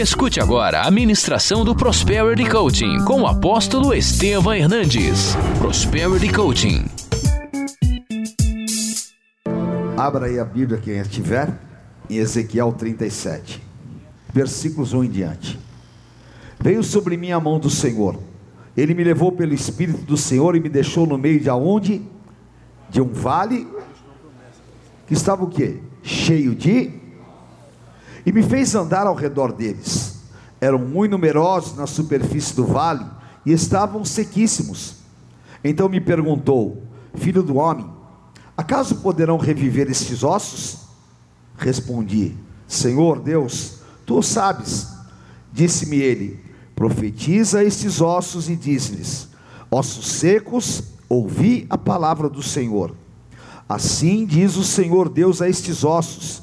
Escute agora a ministração do Prosperity Coaching com o apóstolo Estevam Hernandes. Prosperity Coaching. Abra aí a Bíblia quem estiver em Ezequiel 37, versículos 1 em diante. Veio sobre mim a mão do Senhor. Ele me levou pelo espírito do Senhor e me deixou no meio de aonde? De um vale que estava o quê? Cheio de e me fez andar ao redor deles. Eram muito numerosos na superfície do vale e estavam sequíssimos. Então me perguntou: Filho do homem, acaso poderão reviver estes ossos? Respondi: Senhor Deus, tu sabes. Disse-me ele: Profetiza estes ossos e diz-lhes: Ossos secos, ouvi a palavra do Senhor. Assim diz o Senhor Deus a estes ossos: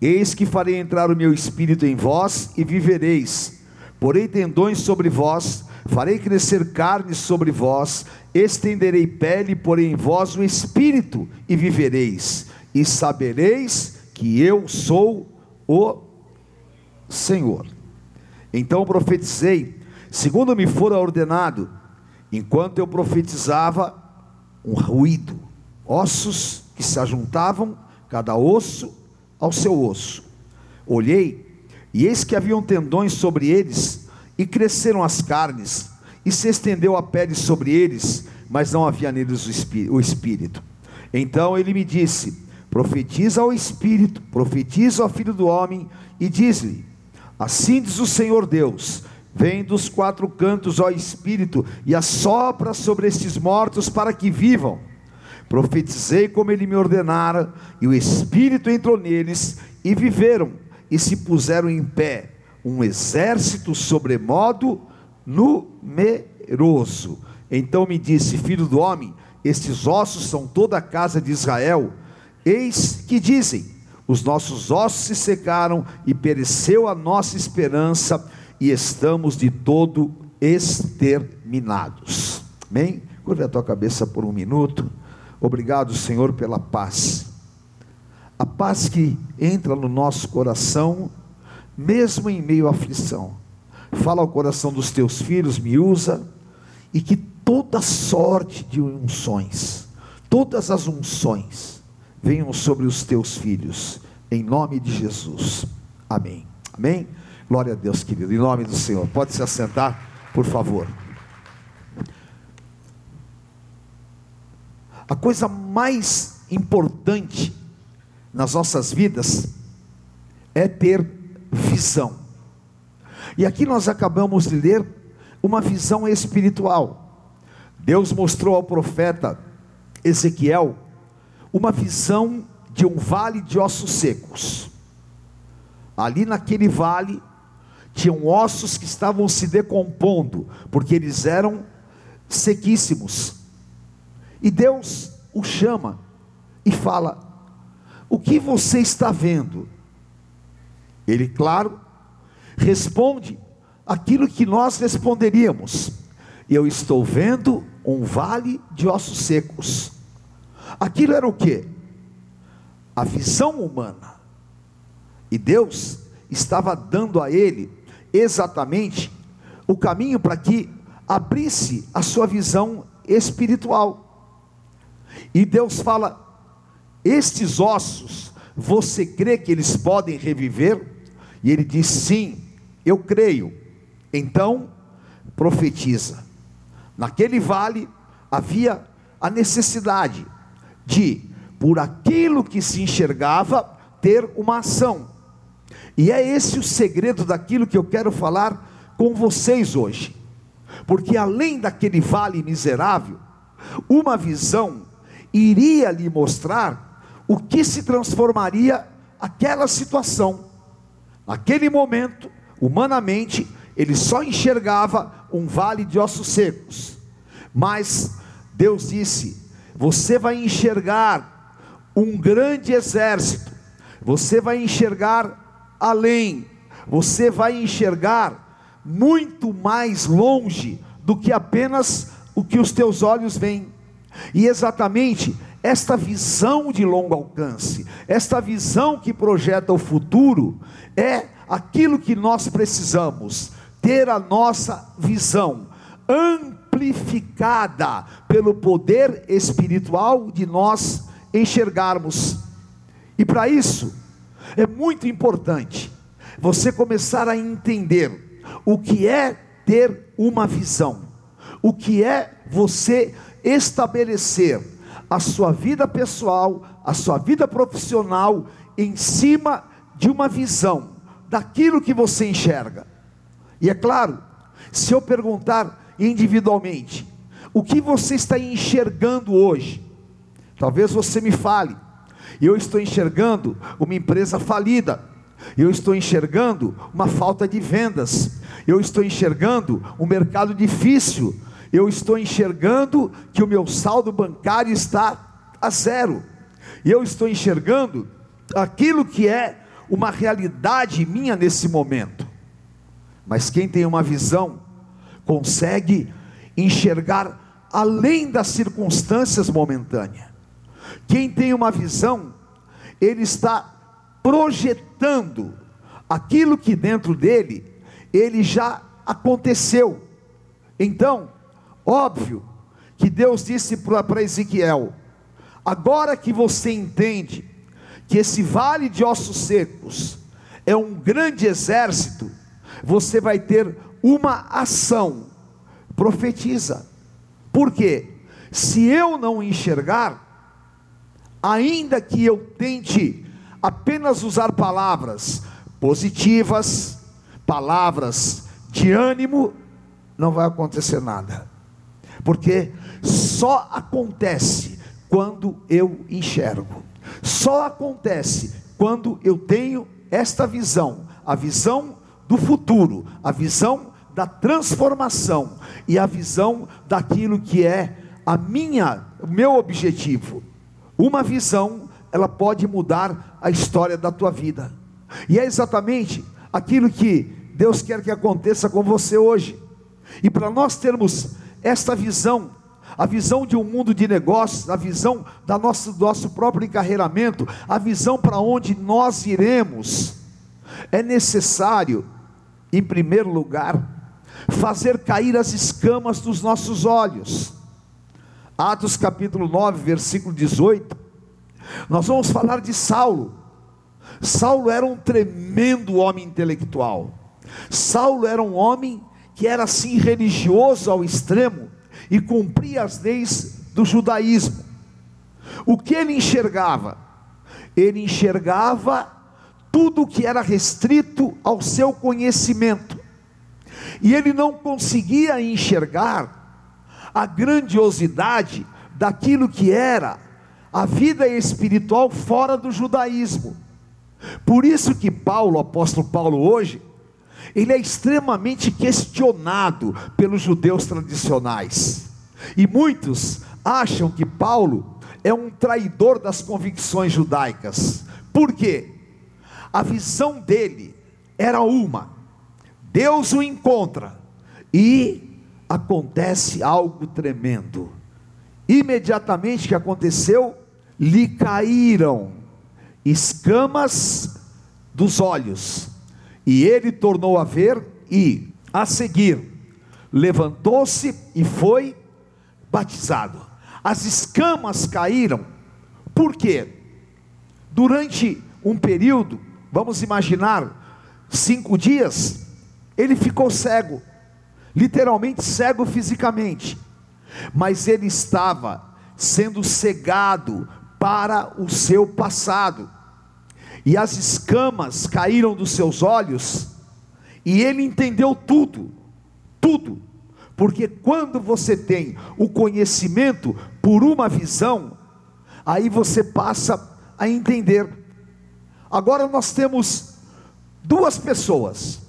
Eis que farei entrar o meu espírito em vós e vivereis. Porei tendões sobre vós, farei crescer carne sobre vós, estenderei pele, porei em vós o espírito e vivereis. E sabereis que eu sou o Senhor. Então profetizei, segundo me fora ordenado, enquanto eu profetizava, um ruído, ossos que se ajuntavam, cada osso ao seu osso. Olhei, e eis que haviam tendões sobre eles, e cresceram as carnes, e se estendeu a pele sobre eles, mas não havia neles o espírito. Então ele me disse: Profetiza ao espírito, profetiza ao filho do homem, e diz-lhe: Assim diz o Senhor Deus: Vem dos quatro cantos, ó Espírito, e assopra sobre estes mortos para que vivam. Profetizei como ele me ordenara, e o Espírito entrou neles, e viveram, e se puseram em pé, um exército sobremodo numeroso. Então me disse: Filho do homem, estes ossos são toda a casa de Israel. Eis que dizem: Os nossos ossos se secaram, e pereceu a nossa esperança, e estamos de todo exterminados. Amém? Curva a tua cabeça por um minuto. Obrigado, Senhor, pela paz. A paz que entra no nosso coração, mesmo em meio à aflição. Fala ao coração dos teus filhos, me usa, e que toda sorte de unções, todas as unções, venham sobre os teus filhos, em nome de Jesus. Amém. Amém. Glória a Deus, querido, em nome do Senhor. Pode se assentar, por favor. A coisa mais importante nas nossas vidas é ter visão. E aqui nós acabamos de ler uma visão espiritual. Deus mostrou ao profeta Ezequiel uma visão de um vale de ossos secos. Ali naquele vale tinham ossos que estavam se decompondo, porque eles eram sequíssimos. E Deus o chama e fala: O que você está vendo? Ele, claro, responde aquilo que nós responderíamos: Eu estou vendo um vale de ossos secos. Aquilo era o que? A visão humana. E Deus estava dando a ele exatamente o caminho para que abrisse a sua visão espiritual. E Deus fala: Estes ossos, você crê que eles podem reviver? E ele diz: Sim, eu creio. Então, profetiza. Naquele vale havia a necessidade de, por aquilo que se enxergava, ter uma ação. E é esse o segredo daquilo que eu quero falar com vocês hoje. Porque além daquele vale miserável, uma visão iria lhe mostrar o que se transformaria aquela situação. Naquele momento, humanamente, ele só enxergava um vale de ossos secos. Mas Deus disse: Você vai enxergar um grande exército, você vai enxergar além, você vai enxergar muito mais longe do que apenas o que os teus olhos veem. E exatamente esta visão de longo alcance, esta visão que projeta o futuro, é aquilo que nós precisamos, ter a nossa visão amplificada pelo poder espiritual de nós enxergarmos. E para isso, é muito importante você começar a entender o que é ter uma visão, o que é você estabelecer a sua vida pessoal, a sua vida profissional em cima de uma visão daquilo que você enxerga. E é claro, se eu perguntar individualmente, o que você está enxergando hoje? Talvez você me fale, eu estou enxergando uma empresa falida, eu estou enxergando uma falta de vendas, eu estou enxergando um mercado difícil, eu estou enxergando que o meu saldo bancário está a zero, e eu estou enxergando aquilo que é uma realidade minha nesse momento. Mas quem tem uma visão consegue enxergar além das circunstâncias momentâneas. Quem tem uma visão, ele está projetando aquilo que dentro dele ele já aconteceu. Então, óbvio que Deus disse para Ezequiel: agora que você entende que esse vale de ossos secos é um grande exército, você vai ter uma ação. Profetiza. Por quê? Se eu não enxergar, ainda que eu tente apenas usar palavras positivas, palavras de ânimo, não vai acontecer nada. Porque só acontece quando eu enxergo. Só acontece quando eu tenho esta visão, a visão do futuro, a visão da transformação e a visão daquilo que é a minha, o meu objetivo. Uma visão, ela pode mudar a história da tua vida. E é exatamente aquilo que Deus quer que aconteça com você hoje. E para nós termos esta visão, a visão de um mundo de negócios, a visão da nosso, do nosso próprio encarreiramento, a visão para onde nós iremos, é necessário, em primeiro lugar, fazer cair as escamas dos nossos olhos. Atos capítulo 9, versículo 18. Nós vamos falar de Saulo. Saulo era um tremendo homem intelectual. Saulo era um homem que era assim religioso ao extremo e cumpria as leis do judaísmo. O que ele enxergava? Ele enxergava tudo que era restrito ao seu conhecimento. E ele não conseguia enxergar a grandiosidade daquilo que era a vida espiritual fora do judaísmo. Por isso que Paulo, apóstolo Paulo hoje, ele é extremamente questionado pelos judeus tradicionais. E muitos acham que Paulo é um traidor das convicções judaicas. Por quê? A visão dele era uma: Deus o encontra e acontece algo tremendo. Imediatamente que aconteceu, lhe caíram escamas dos olhos e ele tornou a ver e, a seguir, levantou-se e foi batizado. As escamas caíram, por quê? Durante um período, vamos imaginar, cinco dias, ele ficou cego, literalmente cego fisicamente, mas ele estava sendo cegado para o seu passado e as escamas caíram dos seus olhos, e ele entendeu tudo, tudo, porque quando você tem o conhecimento por uma visão, aí você passa a entender. Agora nós temos duas pessoas: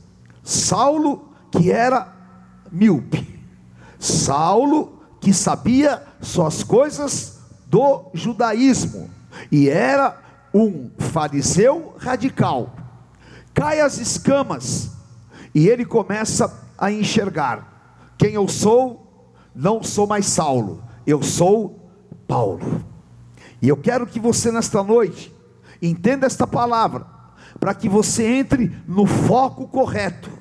Saulo, que era míope, Saulo, que sabia só as coisas do judaísmo, e era um fariseu radical. Cai as escamas e ele começa a enxergar: quem eu sou, não sou mais Saulo, eu sou Paulo. E eu quero que você nesta noite entenda esta palavra, para que você entre no foco correto,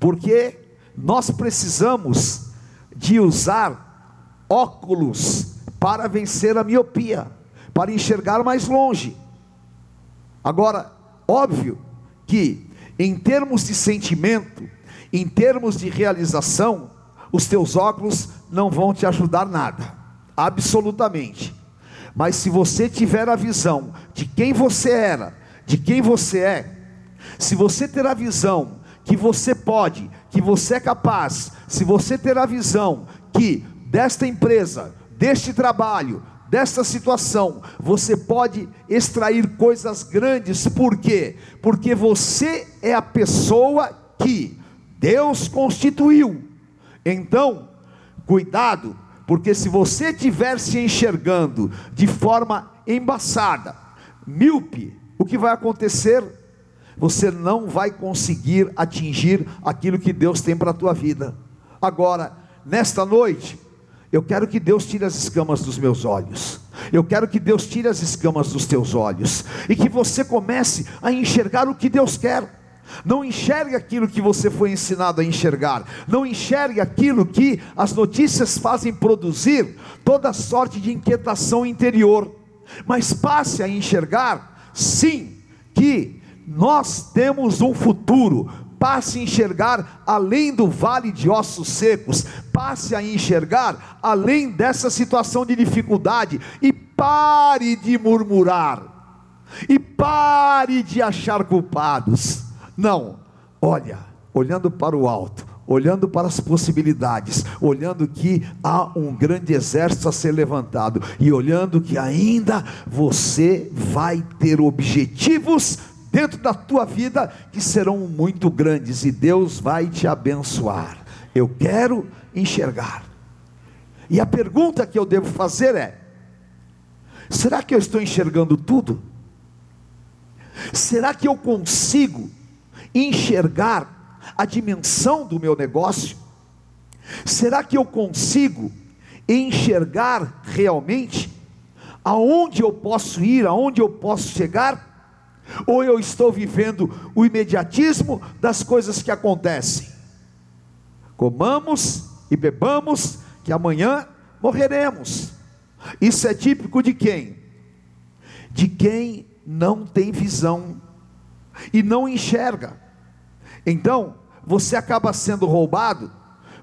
porque nós precisamos de usar óculos para vencer a miopia, para enxergar mais longe. Agora, óbvio que em termos de sentimento, em termos de realização, os teus óculos não vão te ajudar nada, absolutamente. Mas se você tiver a visão de quem você era, de quem você é, se você ter a visão que você pode, que você é capaz, se você ter a visão que desta empresa, deste trabalho, desta situação, você pode extrair coisas grandes, por quê? Porque você é a pessoa que Deus constituiu. Então, cuidado, porque se você estiver se enxergando de forma embaçada, míope, o que vai acontecer? Você não vai conseguir atingir aquilo que Deus tem para a tua vida. Agora, nesta noite, eu quero que Deus tire as escamas dos meus olhos. Eu quero que Deus tire as escamas dos teus olhos e que você comece a enxergar o que Deus quer. Não enxergue aquilo que você foi ensinado a enxergar. Não enxergue aquilo que as notícias fazem produzir toda sorte de inquietação interior. Mas passe a enxergar, sim, que nós temos um futuro. Passe a enxergar além do vale de ossos secos, passe a enxergar além dessa situação de dificuldade e pare de murmurar, e pare de achar culpados. Não, olha, olhando para o alto, olhando para as possibilidades, olhando que há um grande exército a ser levantado e olhando que ainda você vai ter objetivos dentro da tua vida que serão muito grandes e Deus vai te abençoar. Eu quero enxergar. E a pergunta que eu devo fazer é: será que eu estou enxergando tudo? Será que eu consigo enxergar a dimensão do meu negócio? Será que eu consigo enxergar realmente aonde eu posso ir, aonde eu posso chegar? Ou eu estou vivendo o imediatismo das coisas que acontecem? Comamos e bebamos, que amanhã morreremos. Isso é típico de quem? De quem não tem visão e não enxerga. Então, você acaba sendo roubado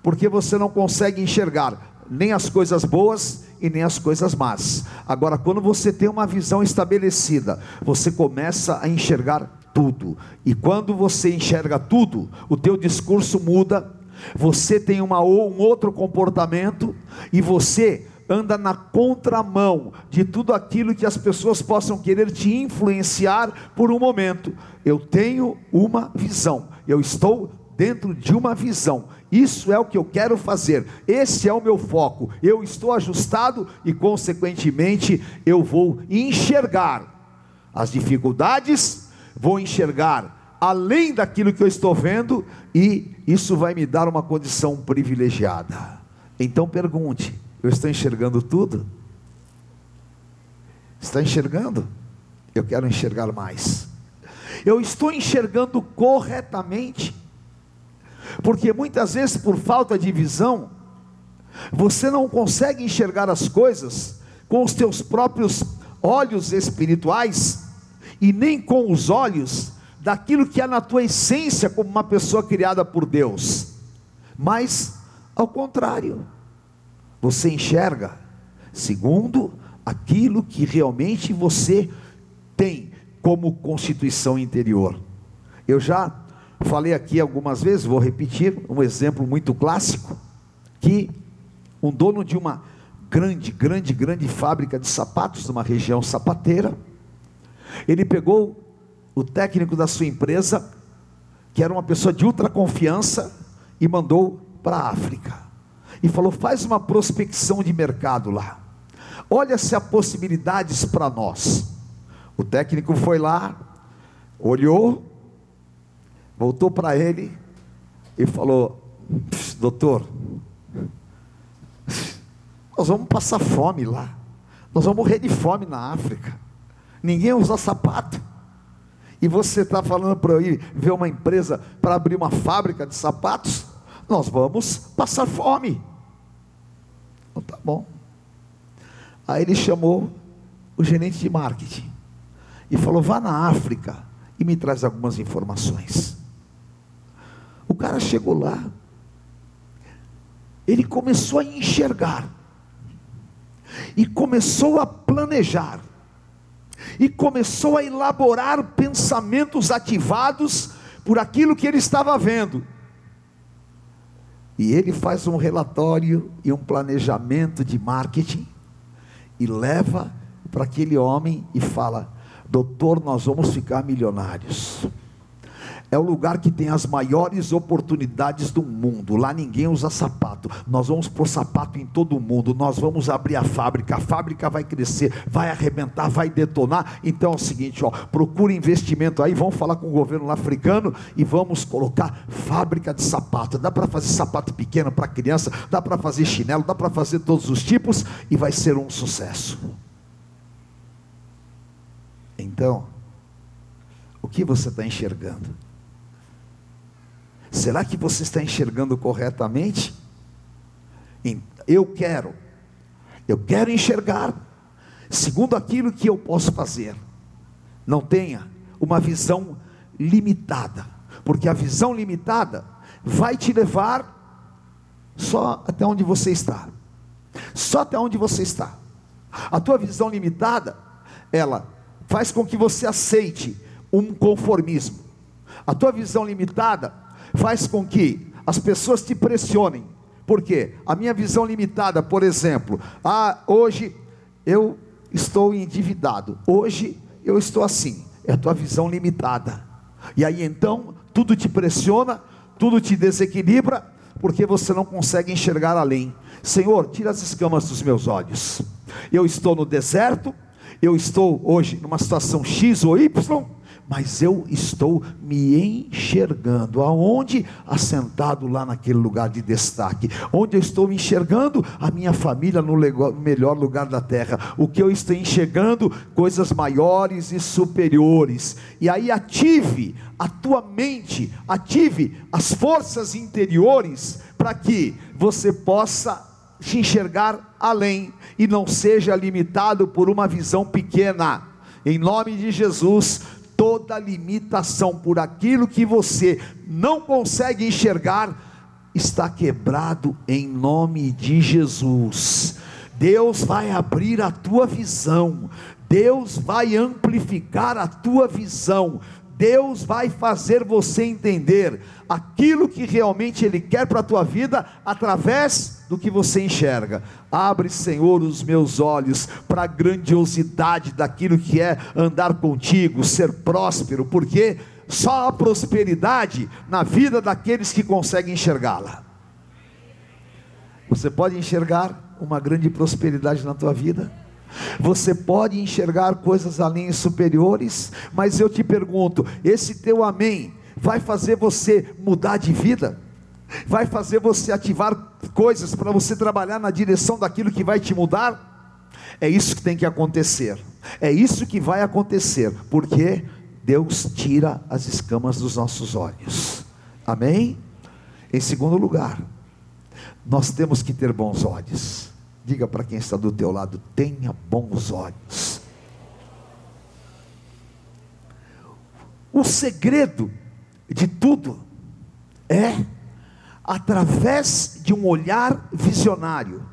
porque você não consegue enxergar nem as coisas boas e nem as coisas más. Agora, quando você tem uma visão estabelecida, você começa a enxergar tudo. E quando você enxerga tudo, o teu discurso muda, você tem uma, um outro comportamento e você anda na contramão de tudo aquilo que as pessoas possam querer te influenciar por um momento. Eu tenho uma visão, eu estou dentro de uma visão. Isso é o que eu quero fazer. Esse é o meu foco. Eu estou ajustado e consequentemente eu vou enxergar as dificuldades, vou enxergar além daquilo que eu estou vendo e isso vai me dar uma condição privilegiada. Então pergunte: eu estou enxergando tudo? Está enxergando? Eu quero enxergar mais. Eu estou enxergando corretamente. Porque muitas vezes, por falta de visão, você não consegue enxergar as coisas com os teus próprios olhos espirituais e nem com os olhos daquilo que é na tua essência como uma pessoa criada por Deus. Mas ao contrário, você enxerga segundo aquilo que realmente você tem como constituição interior. Eu já falei aqui algumas vezes, vou repetir um exemplo muito clássico que um dono de uma grande, grande, grande fábrica de sapatos numa região sapateira, ele pegou o técnico da sua empresa, que era uma pessoa de ultra confiança, e mandou para a África e falou: faz uma prospecção de mercado lá. Olha se há possibilidades para nós. O técnico foi lá, olhou, voltou para ele e falou: Doutor, nós vamos passar fome lá, nós vamos morrer de fome na África, ninguém usa sapato. E você está falando para eu ir ver uma empresa para abrir uma fábrica de sapatos? Nós vamos passar fome. Então, tá bom. Aí ele chamou o gerente de marketing e falou: vá na África e me traz algumas informações. O cara chegou lá, ele começou a enxergar, e começou a planejar, e começou a elaborar pensamentos ativados por aquilo que ele estava vendo. E ele faz um relatório e um planejamento de marketing e leva para aquele homem e fala: Doutor, nós vamos ficar milionários é o lugar que tem as maiores oportunidades do mundo. Lá ninguém usa sapato. Nós vamos pôr sapato em todo o mundo. Nós vamos abrir a fábrica. A fábrica vai crescer, vai arrebentar, vai detonar. Então é o seguinte, ó, procura investimento aí. Vamos falar com o governo africano e vamos colocar fábrica de sapato. Dá para fazer sapato pequeno para criança, dá para fazer chinelo, dá para fazer todos os tipos e vai ser um sucesso. Então, o que você está enxergando? Será que você está enxergando corretamente? Eu quero, eu quero enxergar, segundo aquilo que eu posso fazer. Não tenha uma visão limitada, porque a visão limitada vai te levar só até onde você está. Só até onde você está. A tua visão limitada, ela faz com que você aceite um conformismo. A tua visão limitada faz com que as pessoas te pressionem. Por quê? A minha visão limitada, por exemplo, ah, hoje eu estou endividado, hoje eu estou assim, é a tua visão limitada. E aí então, tudo te pressiona, tudo te desequilibra, porque você não consegue enxergar além. Senhor, tira as escamas dos meus olhos. Eu estou no deserto, eu estou hoje numa situação X ou Y, mas eu estou me enxergando. Aonde? Assentado lá naquele lugar de destaque. Onde eu estou me enxergando? A minha família no melhor lugar da terra. O que eu estou enxergando? Coisas maiores e superiores. E aí ative a tua mente, ative as forças interiores para que você possa te enxergar além e não seja limitado por uma visão pequena. Em nome de Jesus, toda limitação por aquilo que você não consegue enxergar está quebrado em nome de Jesus. Deus vai abrir a tua visão, Deus vai amplificar a tua visão, Deus vai fazer você entender aquilo que realmente Ele quer para a tua vida através do que você enxerga. Abre, Senhor, os meus olhos para a grandiosidade daquilo que é andar contigo, ser próspero, porque só há prosperidade na vida daqueles que conseguem enxergá-la. Você pode enxergar uma grande prosperidade na tua vida? Você pode enxergar coisas além superiores, mas eu te pergunto: esse teu amém vai fazer você mudar de vida? Vai fazer você ativar coisas para você trabalhar na direção daquilo que vai te mudar? É isso que tem que acontecer. É isso que vai acontecer, porque Deus tira as escamas dos nossos olhos. Amém? Em segundo lugar, nós temos que ter bons olhos. Diga para quem está do teu lado: tenha bons olhos. O segredo de tudo é através de um olhar visionário,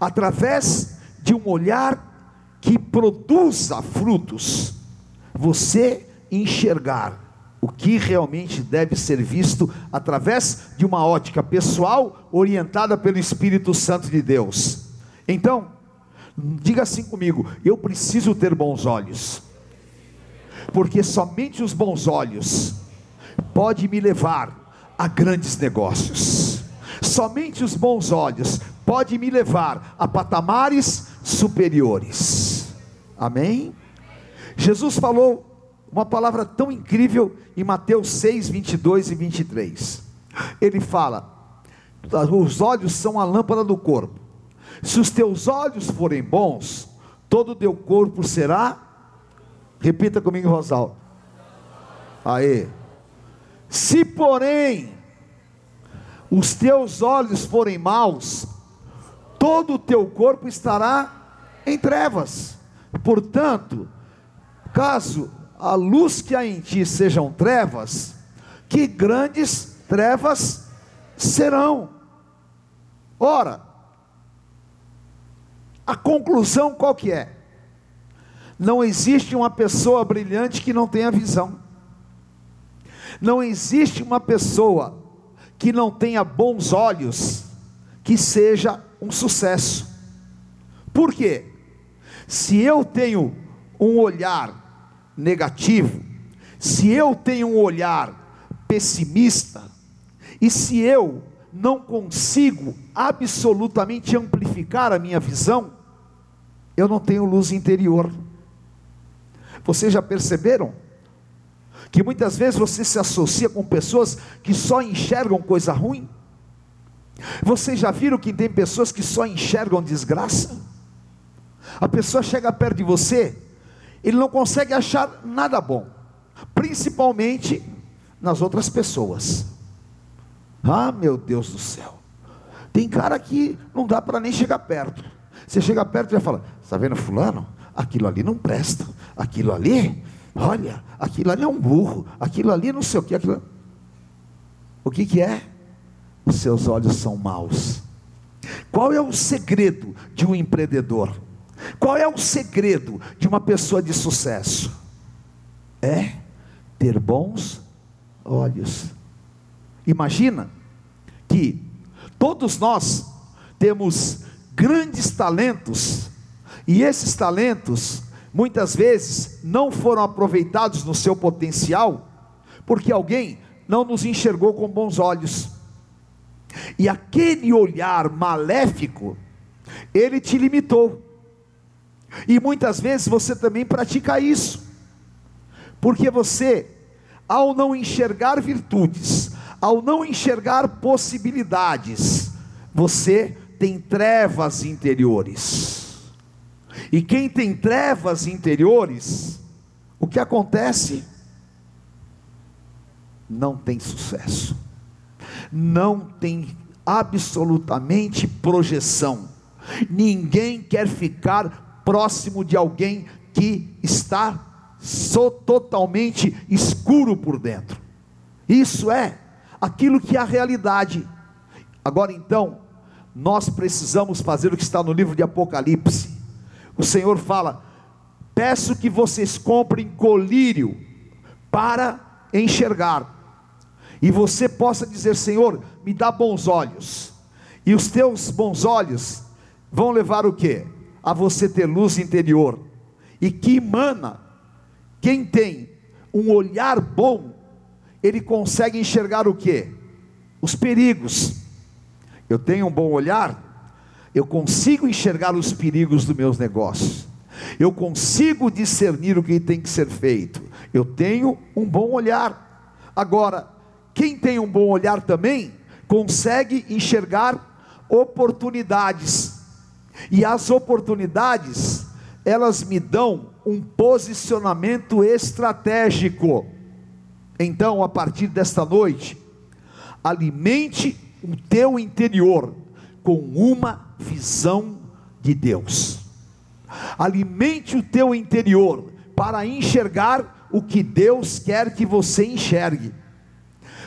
através de um olhar que produza frutos, você enxergar o que realmente deve ser visto através de uma ótica pessoal orientada pelo Espírito Santo de Deus. Então, diga assim comigo: eu preciso ter bons olhos, porque somente os bons olhos pode me levar a grandes negócios. Somente os bons olhos pode me levar a patamares superiores. Amém? Jesus falou uma palavra tão incrível em Mateus 6, 22 e 23. Ele fala: os olhos são a lâmpada do corpo. Se os teus olhos forem bons, todo o teu corpo será. Repita comigo, Rosal. Aí. Se porém os teus olhos forem maus, todo o teu corpo estará em trevas. Portanto, caso a luz que há em ti sejam trevas, que grandes trevas serão. Ora, a conclusão qual que é? Não existe uma pessoa brilhante que não tenha visão. Não existe uma pessoa que não tenha bons olhos que seja um sucesso. Por quê? Se eu tenho um olhar negativo, se eu tenho um olhar pessimista, e se eu não consigo absolutamente amplificar a minha visão, eu não tenho luz interior. Vocês já perceberam? Que muitas vezes você se associa com pessoas que só enxergam coisa ruim. Vocês já viram que tem pessoas que só enxergam desgraça? A pessoa chega perto de você, ele não consegue achar nada bom, principalmente nas outras pessoas. Ah, meu Deus do céu. Tem cara que não dá para nem chegar perto. Você chega perto e já fala: Está vendo Fulano? Aquilo ali não presta. Aquilo ali, olha, aquilo ali é um burro. Aquilo ali não sei o que. Aquilo... O que, que é? Os seus olhos são maus. Qual é o segredo de um empreendedor? Qual é o segredo de uma pessoa de sucesso? É ter bons olhos. Imagina que todos nós temos grandes talentos, e esses talentos muitas vezes não foram aproveitados no seu potencial, porque alguém não nos enxergou com bons olhos. E aquele olhar maléfico, ele te limitou. E muitas vezes você também pratica isso, porque você, ao não enxergar virtudes, ao não enxergar possibilidades, você tem trevas interiores. E quem tem trevas interiores, o que acontece? Não tem sucesso, não tem absolutamente projeção. Ninguém quer ficar próximo de alguém que está so, totalmente escuro por dentro. Isso é aquilo que é a realidade. Agora então, nós precisamos fazer o que está no livro de Apocalipse. O Senhor fala: Peço que vocês comprem colírio para enxergar, e você possa dizer: Senhor, me dá bons olhos, e os teus bons olhos vão levar o que? A você ter luz interior, e que emana, quem tem um olhar bom, ele consegue enxergar o que? Os perigos. Eu tenho um bom olhar, eu consigo enxergar os perigos dos meus negócios. Eu consigo discernir o que tem que ser feito. Eu tenho um bom olhar. Agora, quem tem um bom olhar também consegue enxergar oportunidades. E as oportunidades, elas me dão um posicionamento estratégico. Então, a partir desta noite, alimente o teu interior com uma visão de Deus. Alimente o teu interior para enxergar o que Deus quer que você enxergue.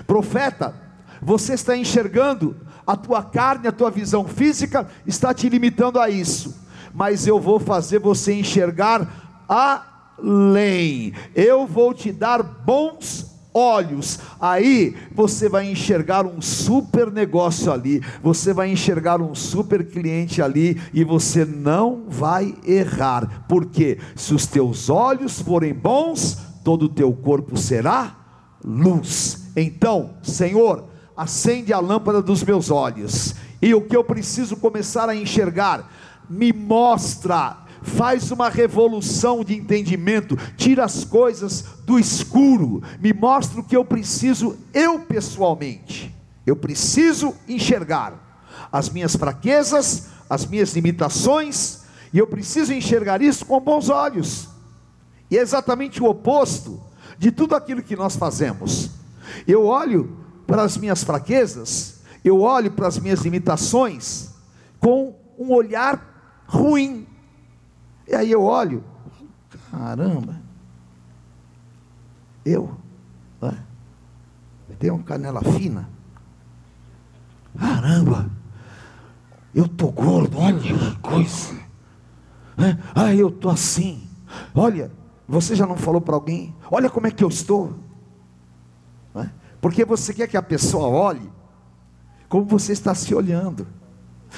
Profeta, você está enxergando a tua carne, a tua visão física está te limitando a isso, mas eu vou fazer você enxergar além. Eu vou te dar bons olhos, aí você vai enxergar um super negócio ali, você vai enxergar um super cliente ali e você não vai errar, porque se os teus olhos forem bons, todo o teu corpo será luz. Então, Senhor, acende a lâmpada dos meus olhos, e o que eu preciso começar a enxergar, me mostra faz uma revolução de entendimento, tira as coisas do escuro, me mostra o que eu preciso, eu pessoalmente, eu preciso enxergar as minhas fraquezas, as minhas limitações, e eu preciso enxergar isso com bons olhos, e é exatamente o oposto de tudo aquilo que nós fazemos. Eu olho para as minhas fraquezas, eu olho para as minhas limitações com um olhar ruim. E aí eu olho, caramba, eu né, tenho canela fina, caramba, eu estou gordo, olha que coisa, né? ah, eu estou assim, olha, você já não falou para alguém, olha como é que eu estou? Porque você quer que a pessoa olhe como você está se olhando,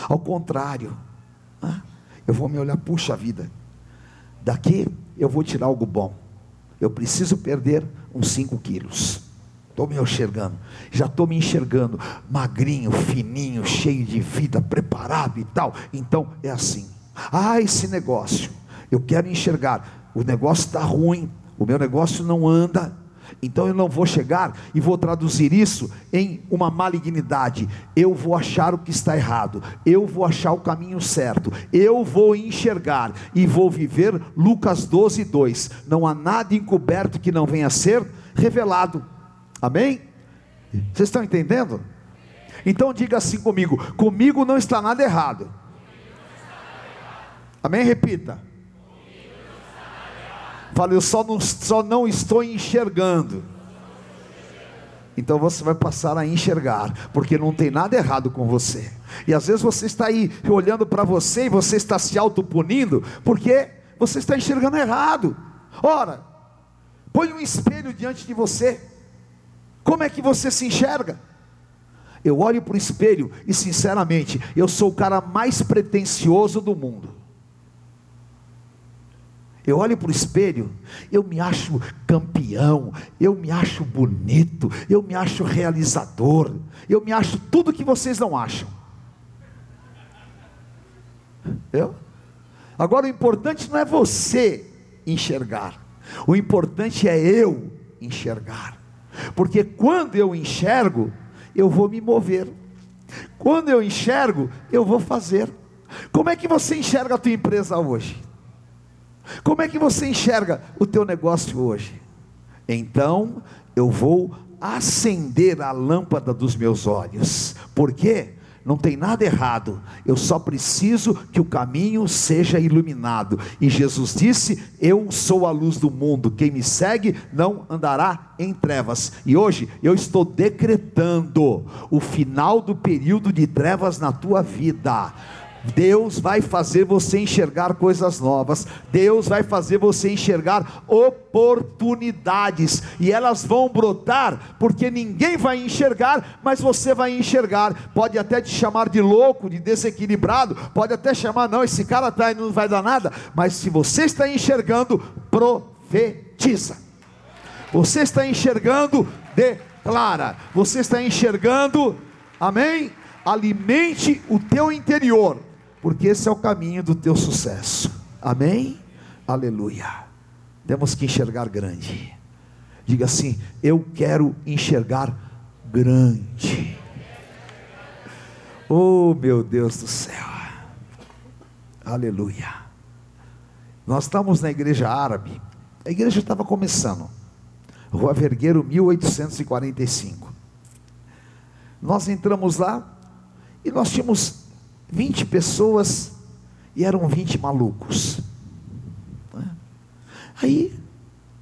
ao contrário, né? eu vou me olhar, puxa vida, daqui eu vou tirar algo bom, eu preciso perder uns 5 quilos. Estou me enxergando, já estou me enxergando, magrinho, fininho, cheio de vida, preparado e tal. Então é assim. Ah, esse negócio, eu quero enxergar. O negócio está ruim, o meu negócio não anda. Então eu não vou chegar e vou traduzir isso em uma malignidade. Eu vou achar o que está errado, eu vou achar o caminho certo, eu vou enxergar e vou viver Lucas 12, 2. Não há nada encoberto que não venha a ser revelado. Amém? Vocês estão entendendo? Então diga assim comigo: comigo não está nada errado. Amém? Repita. Fala, eu só não, só não estou enxergando. Então você vai passar a enxergar, porque não tem nada errado com você. E às vezes você está aí olhando para você e você está se autopunindo, porque você está enxergando errado. Ora, põe um espelho diante de você. Como é que você se enxerga? Eu olho para o espelho e, sinceramente, eu sou o cara mais pretensioso do mundo. Eu olho para o espelho, eu me acho campeão, eu me acho bonito, eu me acho realizador, eu me acho tudo que vocês não acham. Eu? Agora o importante não é você enxergar, o importante é eu enxergar, porque quando eu enxergo, eu vou me mover, quando eu enxergo, eu vou fazer. Como é que você enxerga a tua empresa hoje? Como é que você enxerga o teu negócio hoje? Então, eu vou acender a lâmpada dos meus olhos. Por quê? Não tem nada errado, eu só preciso que o caminho seja iluminado. E Jesus disse: Eu sou a luz do mundo, quem me segue não andará em trevas. E hoje eu estou decretando o final do período de trevas na tua vida Deus vai fazer você enxergar coisas novas, Deus vai fazer você enxergar oportunidades, e elas vão brotar, porque ninguém vai enxergar, mas você vai enxergar. Pode até te chamar de louco, de desequilibrado, pode até chamar, não, esse cara está e não vai dar nada, mas se você está enxergando, profetiza. Você está enxergando, declara. Você está enxergando, amém? Alimente o teu interior porque esse é o caminho do teu sucesso. Amém? Aleluia. Temos que enxergar grande. Diga assim: Eu quero enxergar grande. Oh, meu Deus do céu. Aleluia. Nós estamos na igreja árabe. A igreja estava começando. Rua Vergueiro, 1845. Nós entramos lá e nós tínhamos 20 pessoas e eram 20 malucos. Né? Aí,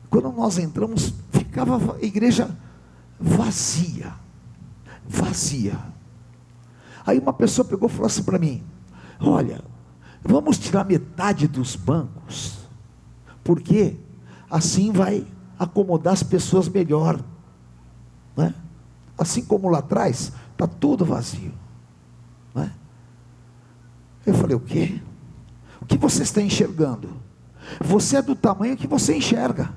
quando nós entramos, ficava a igreja vazia. Vazia. Aí uma pessoa pegou e falou assim para mim: Olha, vamos tirar metade dos bancos, porque assim vai acomodar as pessoas melhor. Né? Assim como lá atrás, está tudo vazio. Eu falei: O quê? O que você está enxergando? Você é do tamanho que você enxerga.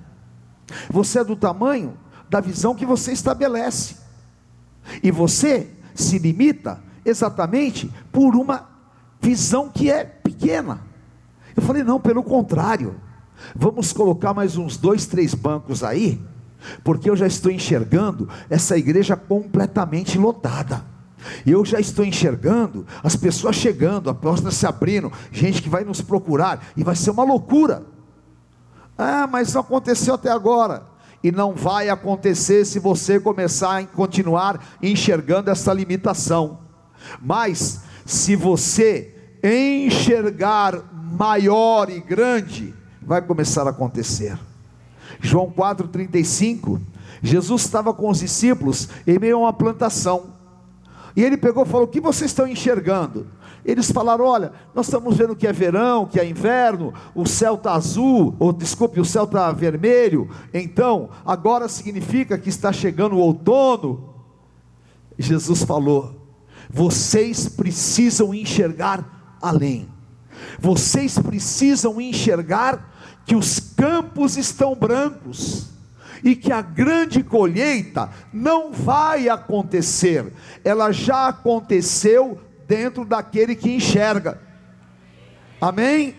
Você é do tamanho da visão que você estabelece. E você se limita exatamente por uma visão que é pequena. Eu falei: não, pelo contrário. Vamos colocar mais uns dois, três bancos aí, porque eu já estou enxergando essa igreja completamente lotada. E eu já estou enxergando as pessoas chegando, a porta se abrindo, gente que vai nos procurar, e vai ser uma loucura. Ah, mas não aconteceu até agora. e não vai acontecer se você começar a continuar enxergando essa limitação. Mas se você enxergar maior e grande, vai começar a acontecer. João 4:35, Jesus estava com os discípulos em meio a uma plantação. E ele pegou e falou: "O que vocês estão enxergando?" Eles falaram: Olha, nós estamos vendo que é verão, que é inverno, o céu está azul, ou desculpe, o céu está vermelho, então agora significa que está chegando o outono. Jesus falou: Vocês precisam enxergar além, vocês precisam enxergar que os campos estão brancos e que a grande colheita não vai acontecer, ela já aconteceu dentro daquele que enxerga. Amém?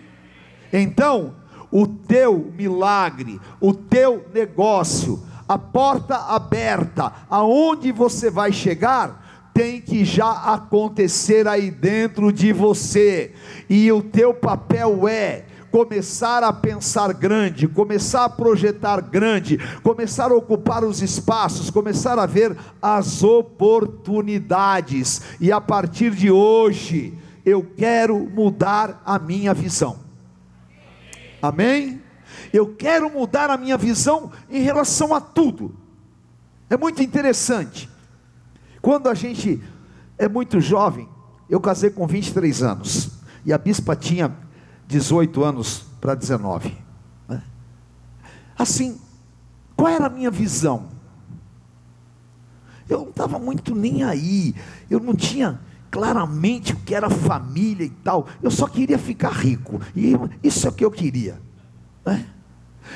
Então, o teu milagre, o teu negócio, a porta aberta, aonde você vai chegar, tem que já acontecer aí dentro de você, e o teu papel é começar a pensar grande, começar a projetar grande, começar a ocupar os espaços, começar a ver as oportunidades, e a partir de hoje, eu quero mudar a minha visão. Amém? Eu quero mudar a minha visão em relação a tudo. É muito interessante. Quando a gente é muito jovem, eu casei com 23 anos, e a bispa tinha 18 anos para 19. Né? Assim, qual era a minha visão? Eu não estava muito nem aí, eu não tinha claramente o que era família e tal, eu só queria ficar rico, e isso é o que eu queria, né?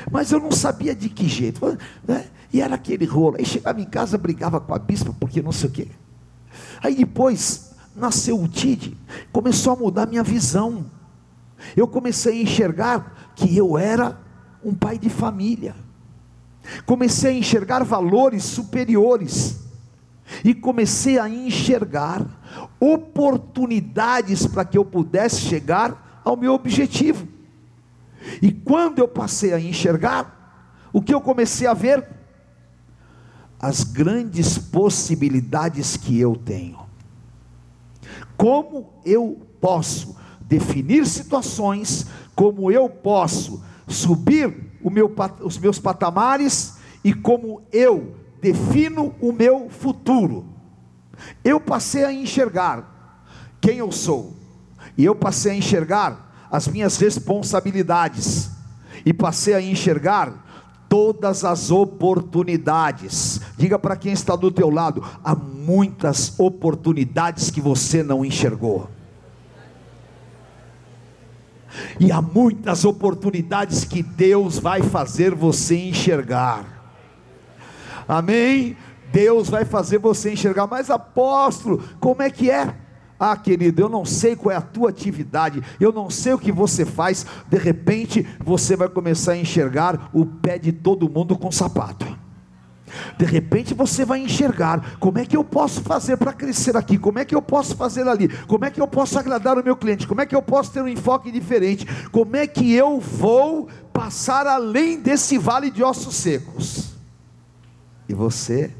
mas eu não sabia de que jeito, né? e era aquele rolo, aí chegava em casa, brigava com a bispa, porque não sei o quê, aí depois nasceu o TID, começou a mudar minha visão, eu comecei a enxergar que eu era um pai de família. Comecei a enxergar valores superiores. E comecei a enxergar oportunidades para que eu pudesse chegar ao meu objetivo. E quando eu passei a enxergar, o que eu comecei a ver? As grandes possibilidades que eu tenho. Como eu posso definir situações, como eu posso subir meu, os meus patamares e como eu defino o meu futuro. Eu passei a enxergar quem eu sou, e eu passei a enxergar as minhas responsabilidades, e passei a enxergar todas as oportunidades. Diga para quem está do teu lado, há muitas oportunidades que você não enxergou. E há muitas oportunidades que Deus vai fazer você enxergar. Amém? Deus vai fazer você enxergar. Mas apóstolo, como é que é? Ah, querido, eu não sei qual é a tua atividade, eu não sei o que você faz. De repente, você vai começar a enxergar o pé de todo mundo com sapato. De repente você vai enxergar como é que eu posso fazer para crescer aqui, como é que eu posso fazer ali, como é que eu posso agradar o meu cliente, como é que eu posso ter um enfoque diferente, como é que eu vou passar além desse vale de ossos secos. E você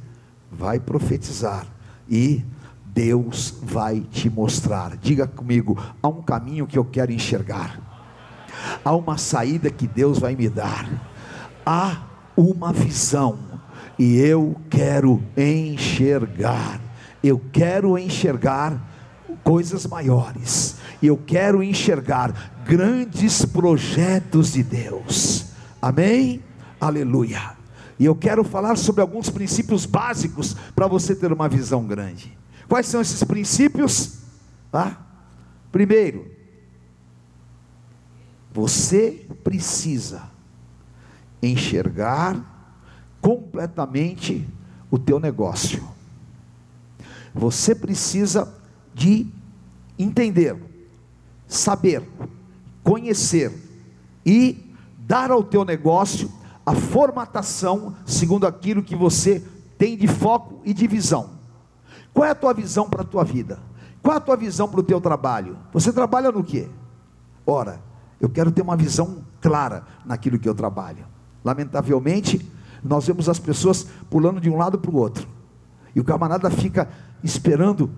vai profetizar e Deus vai te mostrar. Diga comigo, há um caminho que eu quero enxergar. Há uma saída que Deus vai me dar. Há uma visão e eu quero enxergar. Eu quero enxergar coisas maiores. Eu quero enxergar grandes projetos de Deus. Amém? Aleluia. E eu quero falar sobre alguns princípios básicos para você ter uma visão grande. Quais são esses princípios? Ah, primeiro, você precisa enxergar completamente o teu negócio. Você precisa de entender, saber, conhecer e dar ao teu negócio a formatação segundo aquilo que você tem de foco e de visão. Qual é a tua visão para a tua vida? Qual é a tua visão para o teu trabalho? Você trabalha no quê? Ora, eu quero ter uma visão clara naquilo que eu trabalho. Lamentavelmente, nós vemos as pessoas pulando de um lado para o outro. E o camarada fica esperando,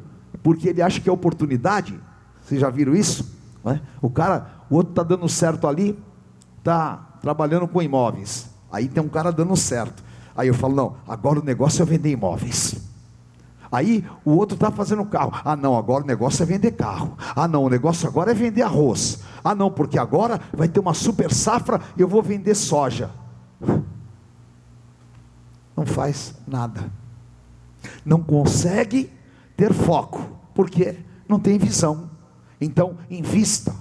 porque ele acha que é oportunidade. Vocês já viram isso? É? O cara, o outro está dando certo ali, está trabalhando com imóveis. Aí tem um cara dando certo. Aí eu falo, não, agora o negócio é vender imóveis. Aí o outro está fazendo carro. Ah, não, agora o negócio é vender carro. Ah, não, o negócio agora é vender arroz. Ah, não, porque agora vai ter uma super safra e eu vou vender soja. Não faz nada. Não consegue ter foco, porque não tem visão. Então, invista.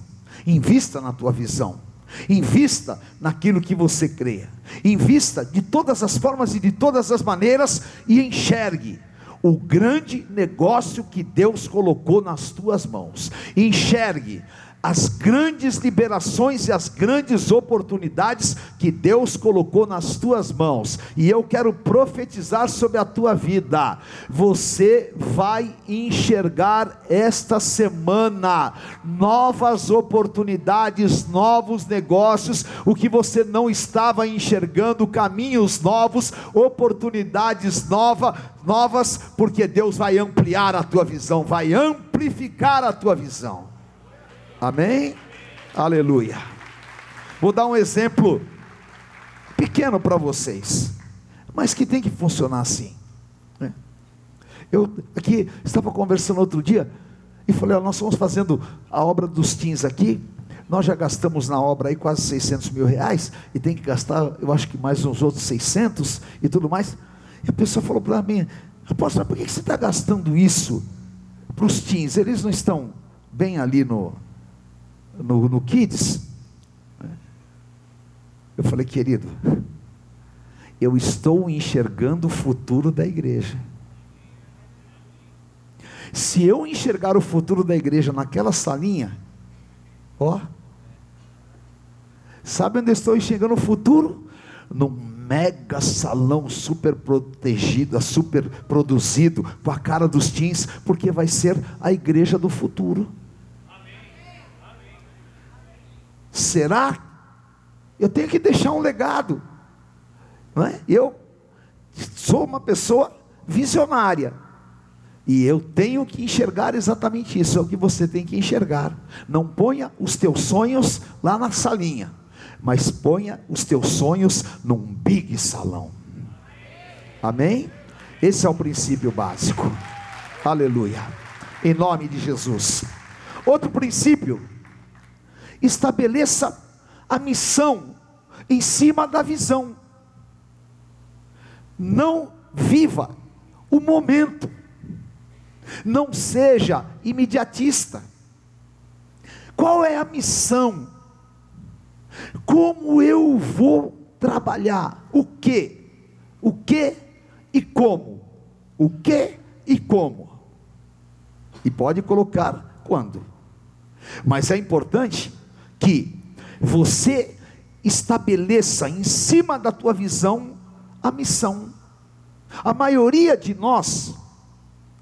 Invista na tua visão. Invista naquilo que você crê. Invista de todas as formas e de todas as maneiras e enxergue o grande negócio que Deus colocou nas tuas mãos. Enxergue as grandes liberações e as grandes oportunidades que Deus colocou nas tuas mãos. E eu quero profetizar sobre a tua vida. Você vai enxergar esta semana novas oportunidades, novos negócios, o que você não estava enxergando, caminhos novos, oportunidades nova, novas, porque Deus vai ampliar a tua visão, vai amplificar a tua visão. Amém? Aleluia. Vou dar um exemplo pequeno para vocês, mas que tem que funcionar assim. Né? Eu aqui estava conversando outro dia e falei: ó, nós estamos fazendo a obra dos teens aqui. Nós já gastamos na obra aí quase 600 mil reais e tem que gastar, eu acho que mais uns outros 600 e tudo mais. E a pessoa falou para mim: Apóstolo, por que você está gastando isso para os teens? Eles não estão bem ali no, no, no Kids. Eu falei, querido, eu estou enxergando o futuro da igreja. Se eu enxergar o futuro da igreja naquela salinha, ó, sabe onde estou enxergando o futuro? Num mega salão super protegido, super produzido, com a cara dos teens, porque vai ser a igreja do futuro. Será? Eu tenho que deixar um legado. Não é? Eu sou uma pessoa visionária. E eu tenho que enxergar exatamente isso, é o que você tem que enxergar. Não ponha os teus sonhos lá na salinha, mas ponha os teus sonhos num big salão. Amém? Esse é o princípio básico. Aleluia. Em nome de Jesus. Outro princípio estabeleça a missão em cima da visão. Não viva o momento. Não seja imediatista. Qual é a missão? Como eu vou trabalhar? O que? O que e como? O que e como? E pode colocar quando. Mas é importante que você estabeleça em cima da tua visão a missão. A maioria de nós,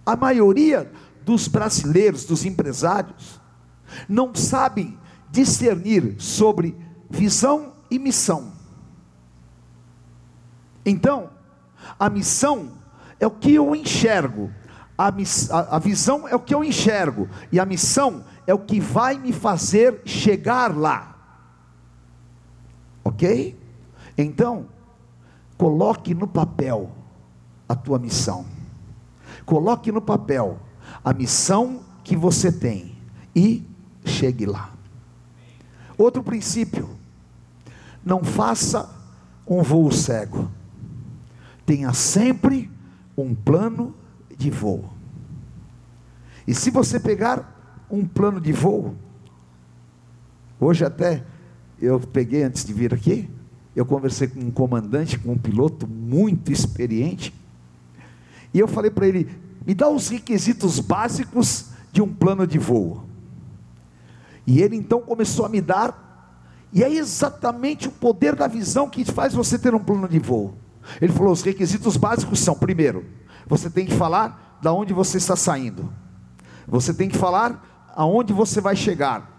a maioria dos brasileiros, dos empresários, não sabem discernir sobre visão e missão. Então, a missão é o que eu enxergo, a, a, a visão é o que eu enxergo, e a missão é o que vai me fazer chegar lá. Ok? Então, coloque no papel a tua missão. Coloque no papel a missão que você tem e chegue lá. Outro princípio: não faça um voo cego. Tenha sempre um plano de voo. E se você pegar um plano de voo. Hoje até eu peguei antes de vir aqui, eu conversei com um comandante, com um piloto muito experiente, e eu falei para ele: me dá os requisitos básicos de um plano de voo. E ele então começou a me dar, e é exatamente o poder da visão que faz você ter um plano de voo. Ele falou: os requisitos básicos são: primeiro, você tem que falar da onde você está saindo, você tem que falar aonde você vai chegar.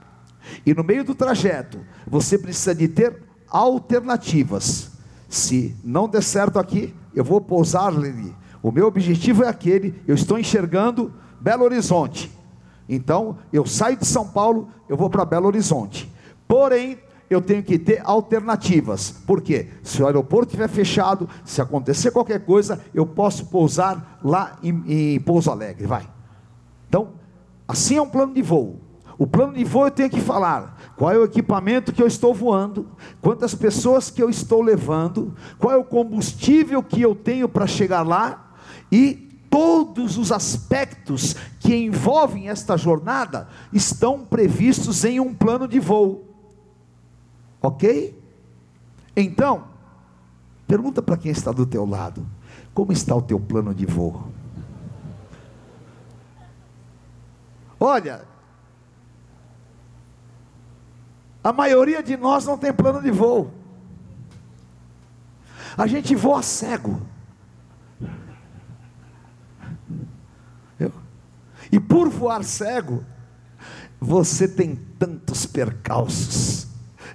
E no meio do trajeto, você precisa de ter alternativas. se não der certo aqui, eu vou pousar ali. O meu objetivo é aquele, eu estou enxergando Belo Horizonte. Então, eu saio de São Paulo, eu vou para Belo Horizonte. Porém, eu tenho que ter alternativas. Por quê? Se o aeroporto estiver fechado, se acontecer qualquer coisa, eu posso pousar lá em, em Pouso Alegre. Vai. Então, assim é um plano de voo. O plano de voo eu tenho que falar qual é o equipamento que eu estou voando, quantas pessoas que eu estou levando, qual é o combustível que eu tenho para chegar lá e todos os aspectos que envolvem esta jornada estão previstos em um plano de voo. OK? Então, pergunta para quem está do teu lado, como está o teu plano de voo? Olha, A maioria de nós não tem plano de voo. A gente voa cego. E por voar cego, você tem tantos percalços,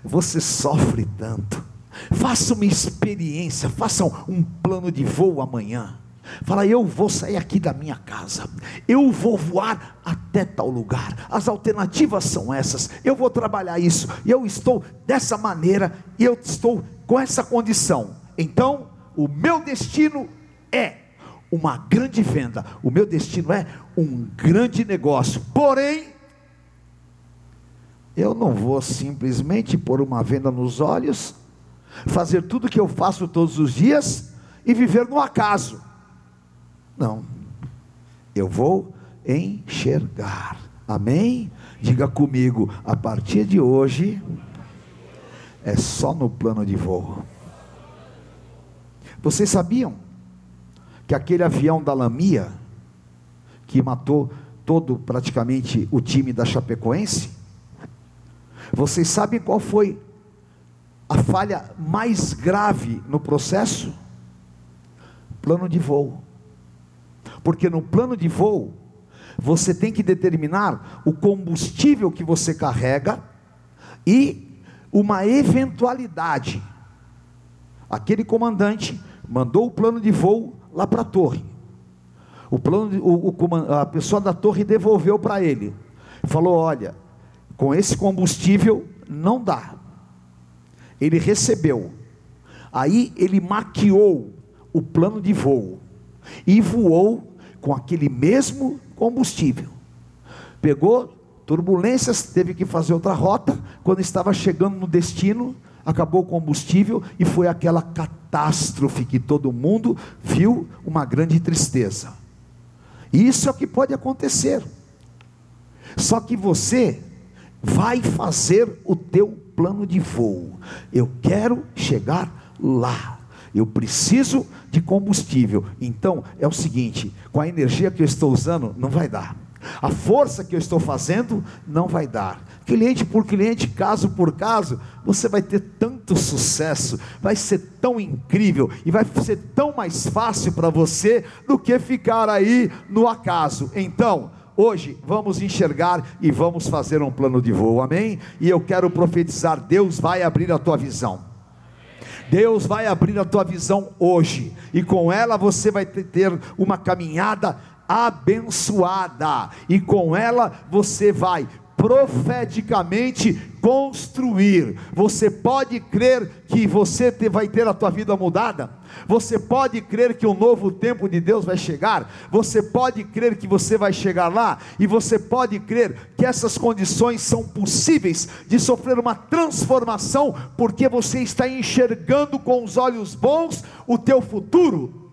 você sofre tanto. Faça uma experiência, faça um plano de voo amanhã. Fala, eu vou sair aqui da minha casa, eu vou voar até tal lugar. As alternativas são essas. Eu vou trabalhar isso. Eu estou dessa maneira e eu estou com essa condição. Então, o meu destino é uma grande venda. O meu destino é um grande negócio. Porém, eu não vou simplesmente pôr uma venda nos olhos, fazer tudo que eu faço todos os dias e viver no acaso. Não. Eu vou enxergar. Amém? Diga comigo, a partir de hoje é só no plano de voo. Vocês sabiam que aquele avião da Lamia que matou todo praticamente o time da Chapecoense? Vocês sabem qual foi a falha mais grave no processo? Plano de voo. Porque no plano de voo, você tem que determinar o combustível que você carrega e uma eventualidade. Aquele comandante mandou o plano de voo lá para a torre. O plano, de, o, o, a pessoa da torre devolveu para ele. Falou: olha, com esse combustível não dá. Ele recebeu. Aí ele maquiou o plano de voo e voou com aquele mesmo combustível. Pegou turbulências, teve que fazer outra rota. Quando estava chegando no destino, acabou o combustível e foi aquela catástrofe que todo mundo viu, uma grande tristeza. Isso é o que pode acontecer. Só que você vai fazer o teu plano de voo. Eu quero chegar lá. Eu preciso de combustível. Então é o seguinte: com a energia que eu estou usando, não vai dar. A força que eu estou fazendo não vai dar. Cliente por cliente, caso por caso, você vai ter tanto sucesso, vai ser tão incrível e vai ser tão mais fácil para você do que ficar aí no acaso. Então, hoje vamos enxergar e vamos fazer um plano de voo, amém? E eu quero profetizar: Deus vai abrir a tua visão. Deus vai abrir a tua visão hoje, e com ela você vai ter uma caminhada abençoada, e com ela você vai profeticamente construir. Você pode crer que você vai ter a tua vida mudada? Você pode crer que um novo tempo de Deus vai chegar? Você pode crer que você vai chegar lá? E você pode crer que essas condições são possíveis de sofrer uma transformação, porque você está enxergando com os olhos bons o teu futuro?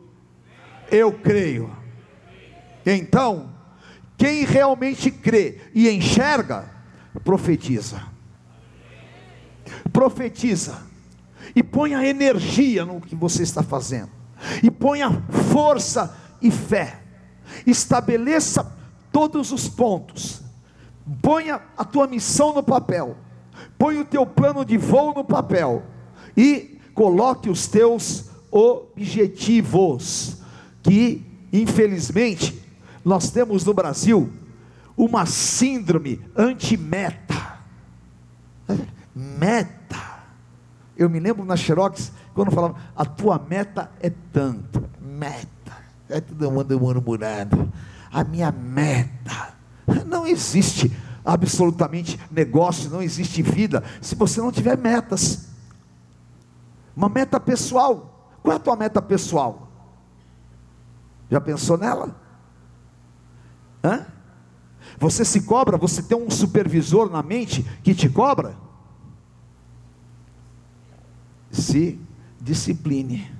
Eu creio. Então, quem realmente crê e enxerga, profetiza. Profetiza. E ponha energia no que você está fazendo. E ponha força e fé. Estabeleça todos os pontos. Ponha a tua missão no papel. Põe o teu plano de voo no papel. E coloque os teus objetivos. Que, infelizmente, nós temos no Brasil uma síndrome anti-meta. Meta. Eu me lembro na Xerox, quando falava, a tua meta é tanto. Meta. É todo mundo murmurando. A minha meta. Não existe absolutamente negócio, não existe vida, se você não tiver metas. Uma meta pessoal. Qual é a tua meta pessoal? Já pensou nela? Hã? Você se cobra, você tem um supervisor na mente que te cobra? Se discipline,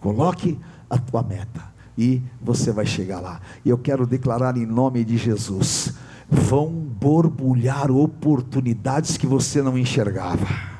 coloque a tua meta e você vai chegar lá. E eu quero declarar em nome de Jesus: vão borbulhar oportunidades que você não enxergava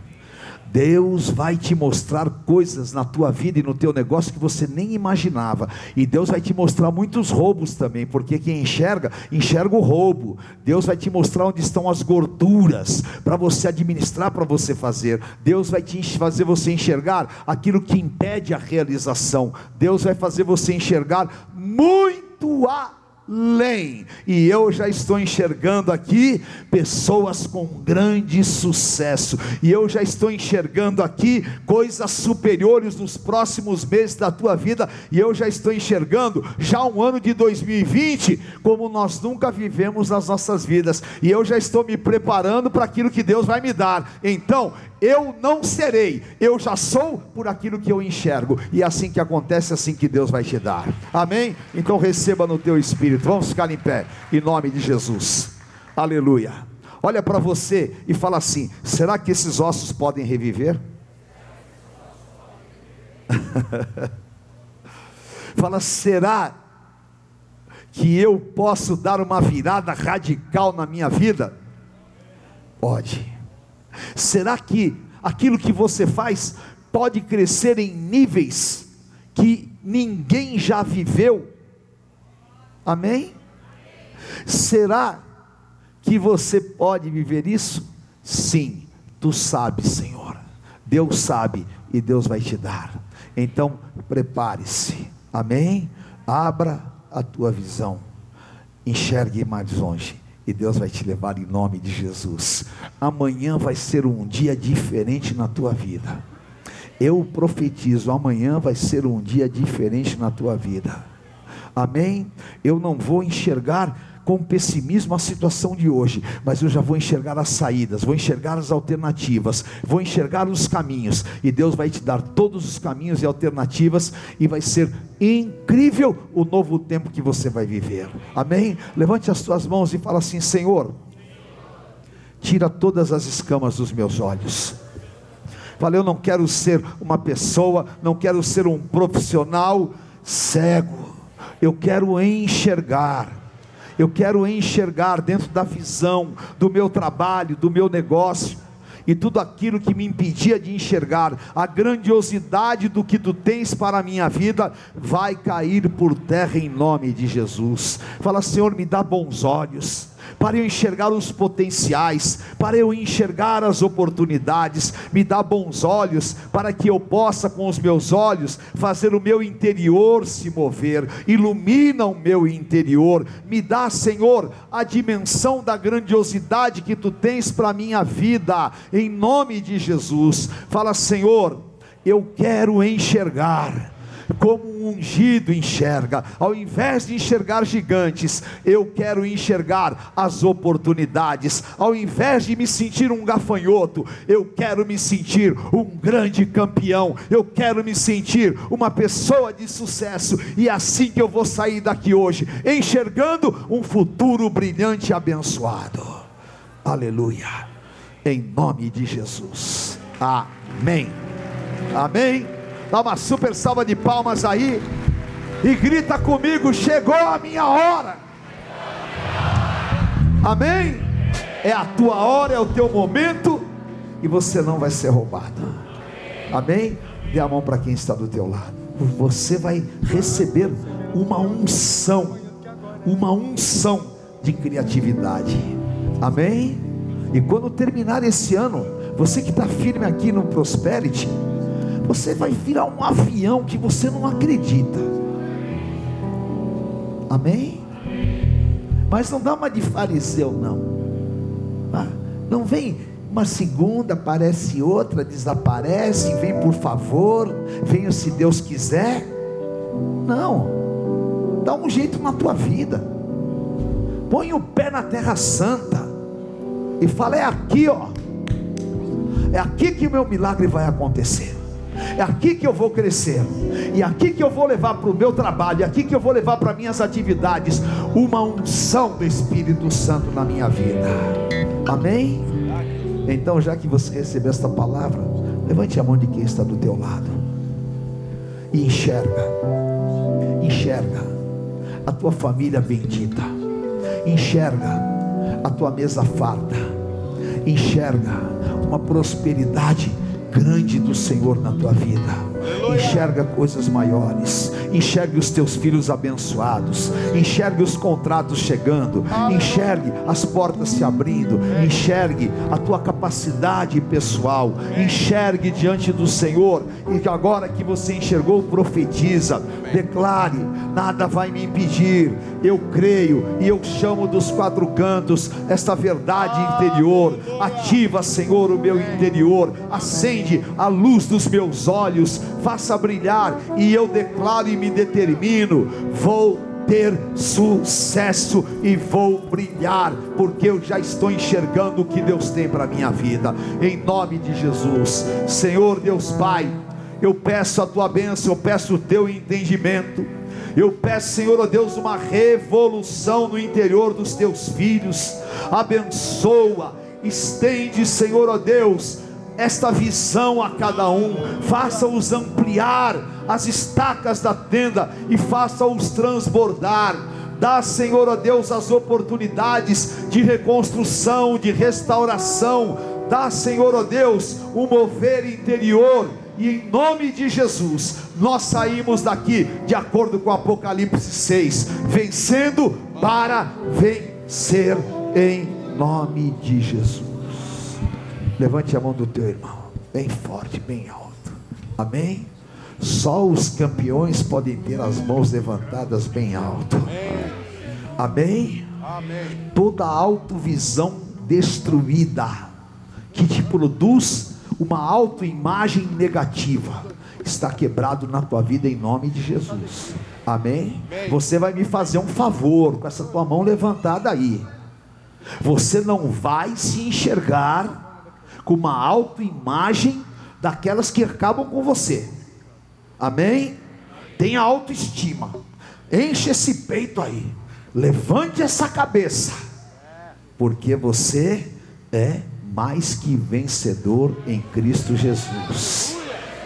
Deus vai te mostrar coisas na tua vida e no teu negócio que você nem imaginava. E Deus vai te mostrar muitos roubos também, porque quem enxerga, enxerga o roubo. Deus vai te mostrar onde estão as gorduras para você administrar, para você fazer. Deus vai te fazer você enxergar aquilo que impede a realização. Deus vai fazer você enxergar muito a além. E eu já estou enxergando aqui pessoas com grande sucesso. E eu já estou enxergando aqui coisas superiores nos próximos meses da tua vida. E eu já estou enxergando já um ano de 2020 como nós nunca vivemos nas nossas vidas. E eu já estou me preparando para aquilo que Deus vai me dar. Então, eu não serei, eu já sou por aquilo que eu enxergo, e é assim que acontece, é assim que Deus vai te dar, amém? Então receba no teu espírito, vamos ficar em pé, em nome de Jesus, aleluia. Olha para você e fala assim: será que esses ossos podem reviver? fala, será que eu posso dar uma virada radical na minha vida? Pode. Será que aquilo que você faz pode crescer em níveis que ninguém já viveu? Amém? Será que você pode viver isso? Sim, tu sabes, Senhor. Deus sabe e Deus vai te dar. Então, prepare-se. Amém? Abra a tua visão. Enxergue mais longe e Deus vai te levar em nome de Jesus. Amanhã vai ser um dia diferente na tua vida. Eu profetizo, amanhã vai ser um dia diferente na tua vida. Amém? Eu não vou enxergar com pessimismo a situação de hoje, mas eu já vou enxergar as saídas, vou enxergar as alternativas, vou enxergar os caminhos, e Deus vai te dar todos os caminhos e alternativas, e vai ser incrível o novo tempo que você vai viver. Amém? Levante as tuas mãos e fala assim: Senhor, tira todas as escamas dos meus olhos. Fala, eu não quero ser uma pessoa, não quero ser um profissional cego. Eu quero enxergar. Eu quero enxergar dentro da visão do meu trabalho, do meu negócio, e tudo aquilo que me impedia de enxergar. A grandiosidade do que tu tens para a minha vida, vai cair por terra em nome de Jesus. Fala, Senhor, me dá bons olhos para eu enxergar os potenciais, para eu enxergar as oportunidades, me dá bons olhos, para que eu possa, com os meus olhos, fazer o meu interior se mover, ilumina o meu interior, me dá, Senhor, a dimensão da grandiosidade que tu tens para a minha vida, em nome de Jesus. Fala, Senhor, eu quero enxergar como um ungido enxerga. Ao invés de enxergar gigantes, eu quero enxergar as oportunidades. Ao invés de me sentir um gafanhoto, eu quero me sentir um grande campeão. Eu quero me sentir uma pessoa de sucesso. E é assim que eu vou sair daqui hoje, enxergando um futuro brilhante e abençoado. Aleluia. Em nome de Jesus. Amém. Amém. Dá uma super salva de palmas aí. E grita comigo: chegou a minha hora. Amém? É a tua hora, é o teu momento. E você não vai ser roubado. Amém? Dê a mão para quem está do teu lado. Você vai receber uma unção. Uma unção de criatividade. Amém? E quando terminar esse ano, você que está firme aqui no Prosperity, você vai virar um avião que você não acredita. Amém? Mas não dá uma de fariseu, não. Ah, não vem uma segunda aparece outra, desaparece, vem por favor, venha se Deus quiser. Não, dá um jeito na tua vida, põe o pé na terra santa e fala: é aqui, ó, é aqui que o meu milagre vai acontecer. É aqui que eu vou crescer, e aqui que eu vou levar para o meu trabalho, é aqui que eu vou levar para minhas atividades uma unção do Espírito Santo na minha vida. Amém? Então, já que você recebeu esta palavra, levante a mão de quem está do teu lado. E enxerga, enxerga a tua família bendita, enxerga a tua mesa farta, enxerga uma prosperidade grande do Senhor na tua vida. Enxerga coisas maiores, enxergue os teus filhos abençoados, enxergue os contratos chegando, enxergue as portas se abrindo, enxergue a tua capacidade pessoal, enxergue diante do Senhor, e agora que você enxergou, profetiza, declare: nada vai me impedir, eu creio e eu chamo dos quatro cantos esta verdade interior, ativa, Senhor, o meu interior, acende a luz dos meus olhos, faça brilhar, e eu declaro e me determino: vou ter sucesso e vou brilhar, porque eu já estou enxergando o que Deus tem para minha vida, em nome de Jesus, Senhor Deus Pai, eu peço a tua bênção, eu peço o teu entendimento, eu peço, Senhor, ó Deus, uma revolução no interior dos teus filhos, abençoa, estende, Senhor, ó Deus, esta visão a cada um, faça-os ampliar as estacas da tenda e faça-os transbordar. Dá, Senhor, a Deus, as oportunidades de reconstrução, de restauração. Dá, Senhor, a Deus, o mover interior. E em nome de Jesus, nós saímos daqui de acordo com Apocalipse 6, vencendo para vencer em nome de Jesus. Levante a mão do teu irmão, bem forte, bem alto. Amém? Só os campeões podem ter as mãos levantadas bem alto. Amém? Amém. Toda autovisão destruída que te produz uma autoimagem negativa está quebrado na tua vida em nome de Jesus. Amém? Você vai me fazer um favor com essa tua mão levantada aí. Você não vai se enxergar com uma autoimagem daquelas que acabam com você. Amém? Tenha autoestima. Enche esse peito aí. Levante essa cabeça. Porque você é mais que vencedor em Cristo Jesus.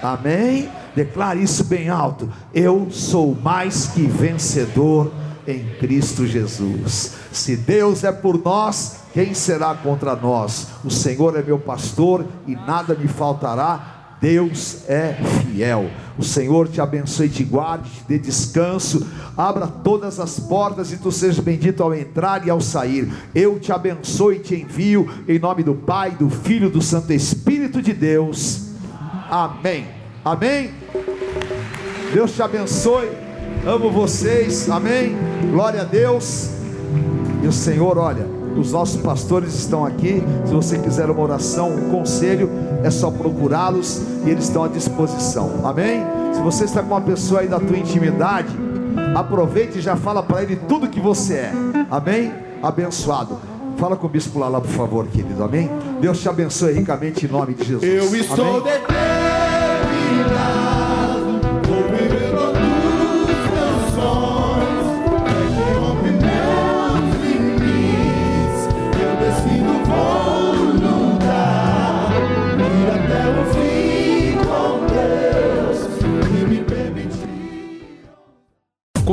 Amém? Declare isso bem alto. Eu sou mais que vencedor em Cristo Jesus. Se Deus é por nós, quem será contra nós? O Senhor é meu pastor e nada me faltará. Deus é fiel. O Senhor te abençoe te guarde, te dê descanso, abra todas as portas e tu sejas bendito ao entrar e ao sair. Eu te abençoe e te envio em nome do Pai, do Filho do Santo Espírito de Deus. Amém. Amém. Deus te abençoe. Amo vocês. Amém. Glória a Deus. E o Senhor, olha, os nossos pastores estão aqui. Se você quiser uma oração, um conselho, é só procurá-los e eles estão à disposição. Amém? Se você está com uma pessoa aí da tua intimidade, aproveite e já fala para ele tudo que você é. Amém? Abençoado. Fala com o bispo lá, lá, por favor, querido. Amém? Deus te abençoe ricamente em nome de Jesus. Eu estou determinado.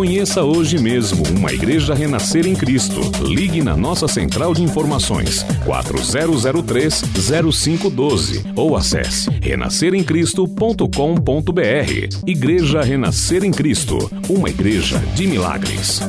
Conheça hoje mesmo uma igreja renascer em Cristo. Ligue na nossa central de informações 4003 0512 ou acesse renasceremcristo.com.br. Igreja Renascer em Cristo, uma igreja de milagres.